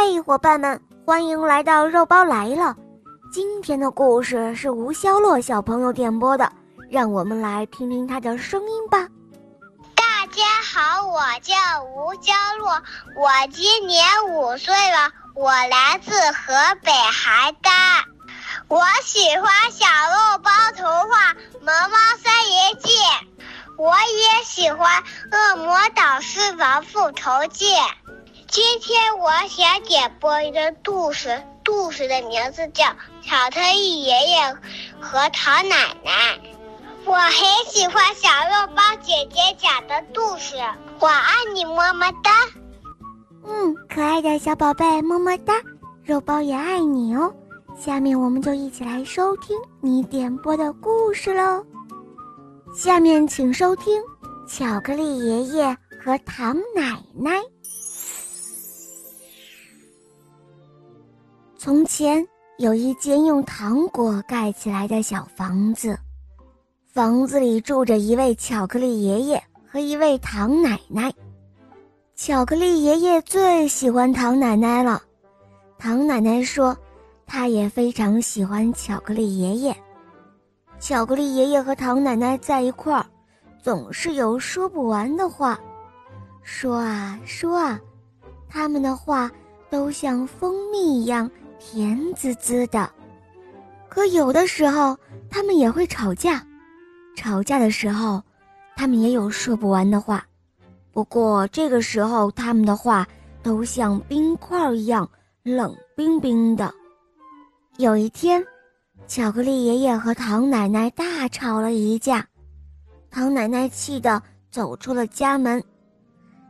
嗨，伙伴们，欢迎来到肉包来了。今天的故事是吴肖洛小朋友点播的，让我们来听听他的声音吧。大家好，我叫吴肖洛，我今年五岁了，我来自河北邯郸。我喜欢小肉包童话《萌猫三爷记》，我也喜欢《恶魔岛狮王复仇记》。今天我想点播一个故事，故事的名字叫《巧克力爷爷和糖奶奶》。我很喜欢小肉包姐姐讲的故事，我爱你，么么哒。嗯，可爱的小宝贝，么么哒，肉包也爱你哦。下面我们就一起来收听你点播的故事喽。下面请收听《巧克力爷爷和糖奶奶》。从前有一间用糖果盖起来的小房子，房子里住着一位巧克力爷爷和一位糖奶奶。巧克力爷爷最喜欢糖奶奶了，糖奶奶说，她也非常喜欢巧克力爷爷。巧克力爷爷和糖奶奶在一块儿，总是有说不完的话，说啊说啊，他们的话都像蜂蜜一样。甜滋滋的，可有的时候他们也会吵架。吵架的时候，他们也有说不完的话。不过这个时候，他们的话都像冰块一样冷冰冰的。有一天，巧克力爷爷和糖奶奶大吵了一架，糖奶奶气得走出了家门，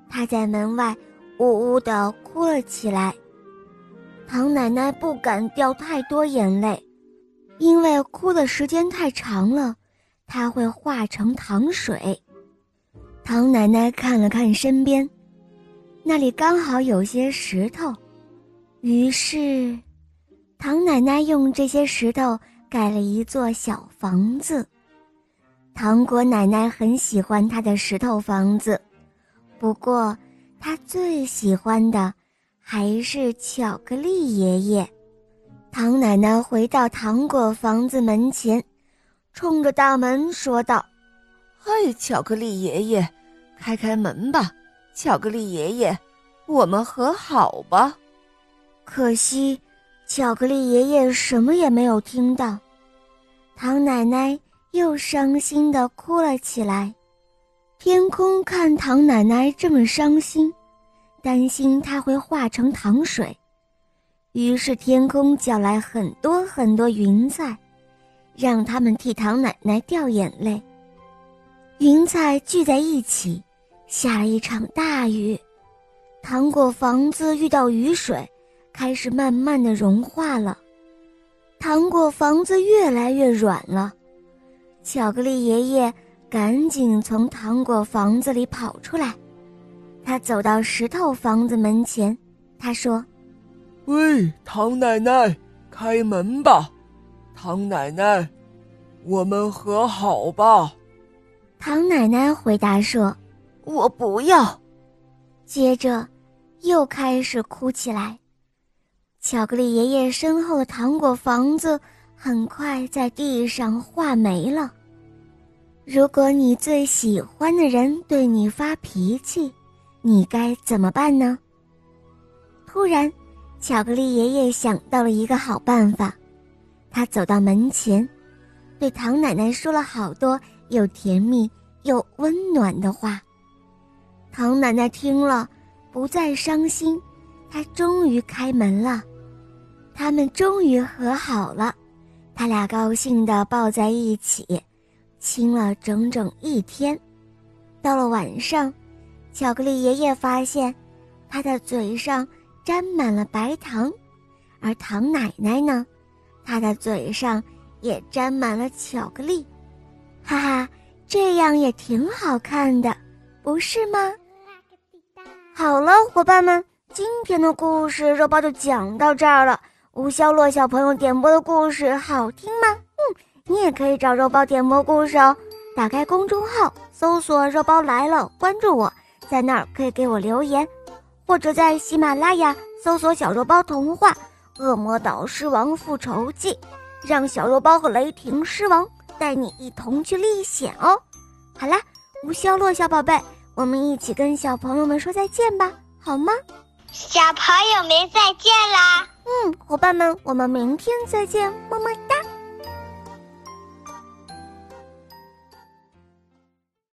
她在门外呜呜地哭了起来。唐奶奶不敢掉太多眼泪，因为哭的时间太长了，它会化成糖水。唐奶奶看了看身边，那里刚好有些石头，于是，唐奶奶用这些石头盖了一座小房子。糖果奶奶很喜欢她的石头房子，不过她最喜欢的。还是巧克力爷爷，唐奶奶回到糖果房子门前，冲着大门说道：“嘿，巧克力爷爷，开开门吧！巧克力爷爷，我们和好吧。”可惜，巧克力爷爷什么也没有听到。唐奶奶又伤心地哭了起来。天空看唐奶奶这么伤心。担心它会化成糖水，于是天空叫来很多很多云彩，让他们替糖奶奶掉眼泪。云彩聚在一起，下了一场大雨，糖果房子遇到雨水，开始慢慢的融化了，糖果房子越来越软了。巧克力爷爷赶紧从糖果房子里跑出来。他走到石头房子门前，他说：“喂，唐奶奶，开门吧！唐奶奶，我们和好吧。”唐奶奶回答说：“我不要。”接着，又开始哭起来。巧克力爷爷身后的糖果房子很快在地上化没了。如果你最喜欢的人对你发脾气，你该怎么办呢？突然，巧克力爷爷想到了一个好办法，他走到门前，对唐奶奶说了好多又甜蜜又温暖的话。唐奶奶听了，不再伤心，她终于开门了，他们终于和好了，他俩高兴地抱在一起，亲了整整一天。到了晚上。巧克力爷爷发现，他的嘴上沾满了白糖，而糖奶奶呢，她的嘴上也沾满了巧克力，哈哈，这样也挺好看的，不是吗？好了，伙伴们，今天的故事肉包就讲到这儿了。吴肖洛小朋友点播的故事好听吗？嗯，你也可以找肉包点播故事哦。打开公众号，搜索“肉包来了”，关注我。在那儿可以给我留言，或者在喜马拉雅搜索“小肉包童话：恶魔岛狮王复仇记”，让小肉包和雷霆狮王带你一同去历险哦。好啦，吴肖洛小宝贝，我们一起跟小朋友们说再见吧，好吗？小朋友们再见啦！嗯，伙伴们，我们明天再见，么么。